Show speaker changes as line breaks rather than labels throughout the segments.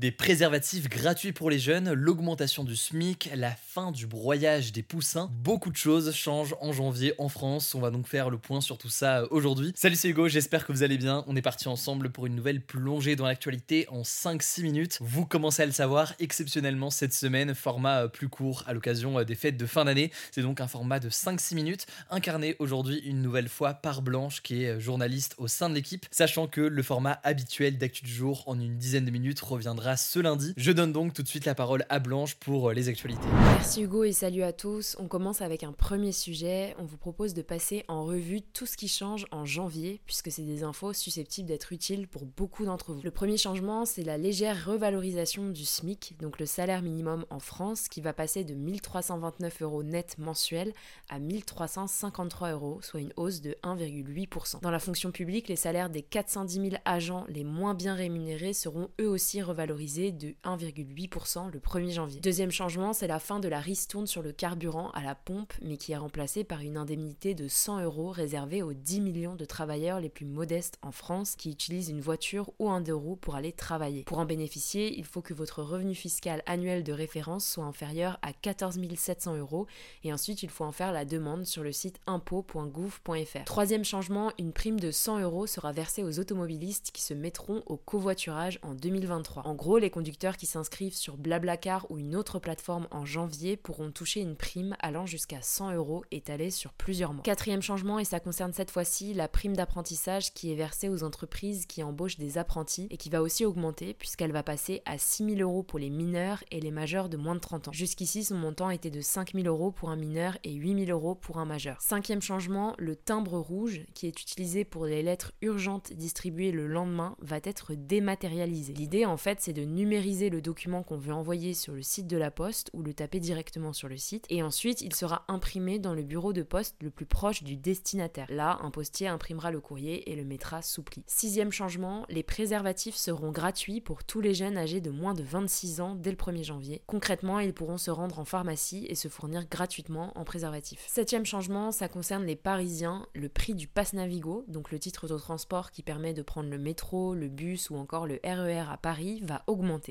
Des préservatifs gratuits pour les jeunes, l'augmentation du SMIC, la fin du broyage des poussins. Beaucoup de choses changent en janvier en France. On va donc faire le point sur tout ça aujourd'hui. Salut, c'est Hugo, j'espère que vous allez bien. On est parti ensemble pour une nouvelle plongée dans l'actualité en 5-6 minutes. Vous commencez à le savoir, exceptionnellement cette semaine, format plus court à l'occasion des fêtes de fin d'année. C'est donc un format de 5-6 minutes, incarné aujourd'hui une nouvelle fois par Blanche, qui est journaliste au sein de l'équipe, sachant que le format habituel d'actu du jour en une dizaine de minutes reviendra ce lundi. Je donne donc tout de suite la parole à Blanche pour les actualités.
Merci Hugo et salut à tous. On commence avec un premier sujet. On vous propose de passer en revue tout ce qui change en janvier, puisque c'est des infos susceptibles d'être utiles pour beaucoup d'entre vous. Le premier changement, c'est la légère revalorisation du SMIC, donc le salaire minimum en France, qui va passer de 1329 euros net mensuel à 1353 euros, soit une hausse de 1,8%. Dans la fonction publique, les salaires des 410 000 agents les moins bien rémunérés seront eux aussi revalorisés de 1,8% le 1er janvier. Deuxième changement, c'est la fin de la ristourne sur le carburant à la pompe, mais qui est remplacée par une indemnité de 100 euros réservée aux 10 millions de travailleurs les plus modestes en France qui utilisent une voiture ou un deux roues pour aller travailler. Pour en bénéficier, il faut que votre revenu fiscal annuel de référence soit inférieur à 14 700 euros et ensuite il faut en faire la demande sur le site impôt.gouv.fr. Troisième changement, une prime de 100 euros sera versée aux automobilistes qui se mettront au covoiturage en 2023. En gros, les conducteurs qui s'inscrivent sur Blablacar ou une autre plateforme en janvier pourront toucher une prime allant jusqu'à 100 euros étalée sur plusieurs mois. Quatrième changement, et ça concerne cette fois-ci la prime d'apprentissage qui est versée aux entreprises qui embauchent des apprentis et qui va aussi augmenter puisqu'elle va passer à 6 000 euros pour les mineurs et les majeurs de moins de 30 ans. Jusqu'ici, son montant était de 5 000 euros pour un mineur et 8 000 euros pour un majeur. Cinquième changement, le timbre rouge qui est utilisé pour les lettres urgentes distribuées le lendemain va être dématérialisé. L'idée en fait c'est de numériser le document qu'on veut envoyer sur le site de la poste ou le taper directement sur le site et ensuite il sera imprimé dans le bureau de poste le plus proche du destinataire. Là, un postier imprimera le courrier et le mettra sous pli. Sixième changement, les préservatifs seront gratuits pour tous les jeunes âgés de moins de 26 ans dès le 1er janvier. Concrètement, ils pourront se rendre en pharmacie et se fournir gratuitement en préservatif. Septième changement, ça concerne les Parisiens, le prix du pass Navigo, donc le titre de transport qui permet de prendre le métro, le bus ou encore le RER à Paris, va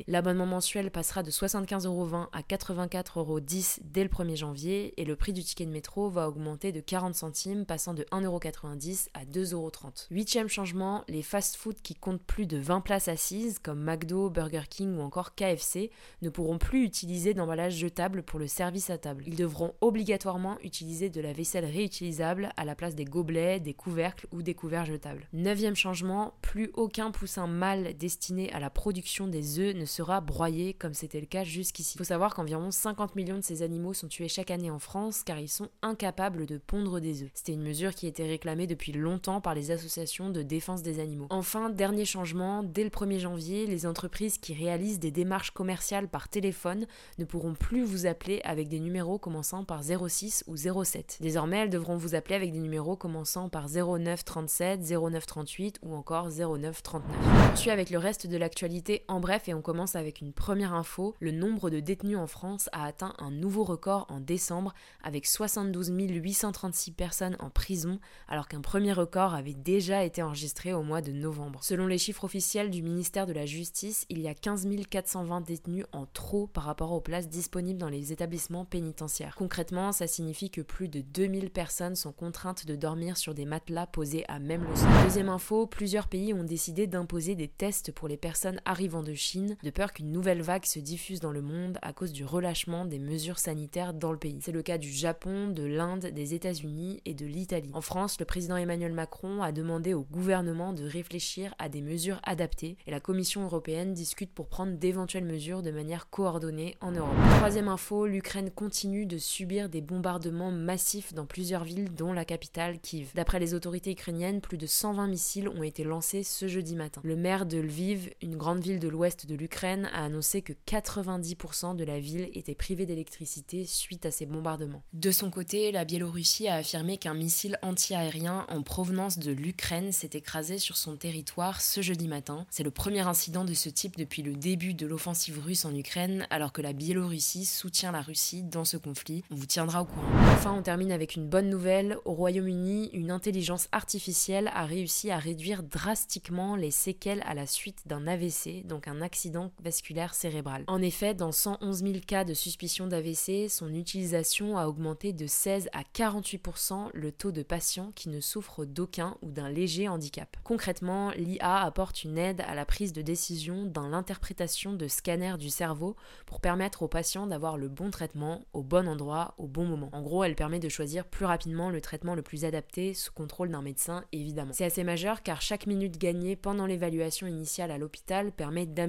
L'abonnement mensuel passera de 75,20€ à 84,10€ dès le 1er janvier et le prix du ticket de métro va augmenter de 40 centimes, passant de 1,90€ à 2,30€. Huitième changement, les fast-foods qui comptent plus de 20 places assises, comme McDo, Burger King ou encore KFC, ne pourront plus utiliser d'emballage jetable pour le service à table. Ils devront obligatoirement utiliser de la vaisselle réutilisable à la place des gobelets, des couvercles ou des couverts jetables. Neuvième changement, plus aucun poussin mâle destiné à la production des ne sera broyé comme c'était le cas jusqu'ici. Il faut savoir qu'environ 50 millions de ces animaux sont tués chaque année en France car ils sont incapables de pondre des œufs. C'était une mesure qui était réclamée depuis longtemps par les associations de défense des animaux. Enfin, dernier changement, dès le 1er janvier, les entreprises qui réalisent des démarches commerciales par téléphone ne pourront plus vous appeler avec des numéros commençant par 06 ou 07. Désormais, elles devront vous appeler avec des numéros commençant par 09 37, 09 38 ou encore 09 39. On suit avec le reste de l'actualité en bref et on commence avec une première info. Le nombre de détenus en France a atteint un nouveau record en décembre avec 72 836 personnes en prison alors qu'un premier record avait déjà été enregistré au mois de novembre. Selon les chiffres officiels du ministère de la Justice, il y a 15 420 détenus en trop par rapport aux places disponibles dans les établissements pénitentiaires. Concrètement, ça signifie que plus de 2000 personnes sont contraintes de dormir sur des matelas posés à même le sol. Deuxième info, plusieurs pays ont décidé d'imposer des tests pour les personnes arrivant de Chine, de peur qu'une nouvelle vague se diffuse dans le monde à cause du relâchement des mesures sanitaires dans le pays. C'est le cas du Japon, de l'Inde, des États-Unis et de l'Italie. En France, le président Emmanuel Macron a demandé au gouvernement de réfléchir à des mesures adaptées et la Commission européenne discute pour prendre d'éventuelles mesures de manière coordonnée en Europe. Troisième info, l'Ukraine continue de subir des bombardements massifs dans plusieurs villes dont la capitale Kiev. D'après les autorités ukrainiennes, plus de 120 missiles ont été lancés ce jeudi matin. Le maire de Lviv, une grande ville de l'ouest de l'Ukraine, a annoncé que 90% de la ville était privée d'électricité suite à ces bombardements. De son côté, la Biélorussie a affirmé qu'un missile anti-aérien en provenance de l'Ukraine s'est écrasé sur son territoire ce jeudi matin. C'est le premier incident de ce type depuis le début de l'offensive russe en Ukraine, alors que la Biélorussie soutient la Russie dans ce conflit. On vous tiendra au courant. Enfin, on termine avec une bonne nouvelle. Au Royaume-Uni, une intelligence artificielle a réussi à réduire drastiquement les séquelles à la suite d'un AVC, donc un accident vasculaire cérébral. En effet, dans 111 000 cas de suspicion d'AVC, son utilisation a augmenté de 16 à 48% le taux de patients qui ne souffrent d'aucun ou d'un léger handicap. Concrètement, l'IA apporte une aide à la prise de décision dans l'interprétation de scanners du cerveau pour permettre aux patients d'avoir le bon traitement au bon endroit au bon moment. En gros, elle permet de choisir plus rapidement le traitement le plus adapté sous contrôle d'un médecin évidemment. C'est assez majeur car chaque minute gagnée pendant l'évaluation initiale à l'hôpital permet d'améliorer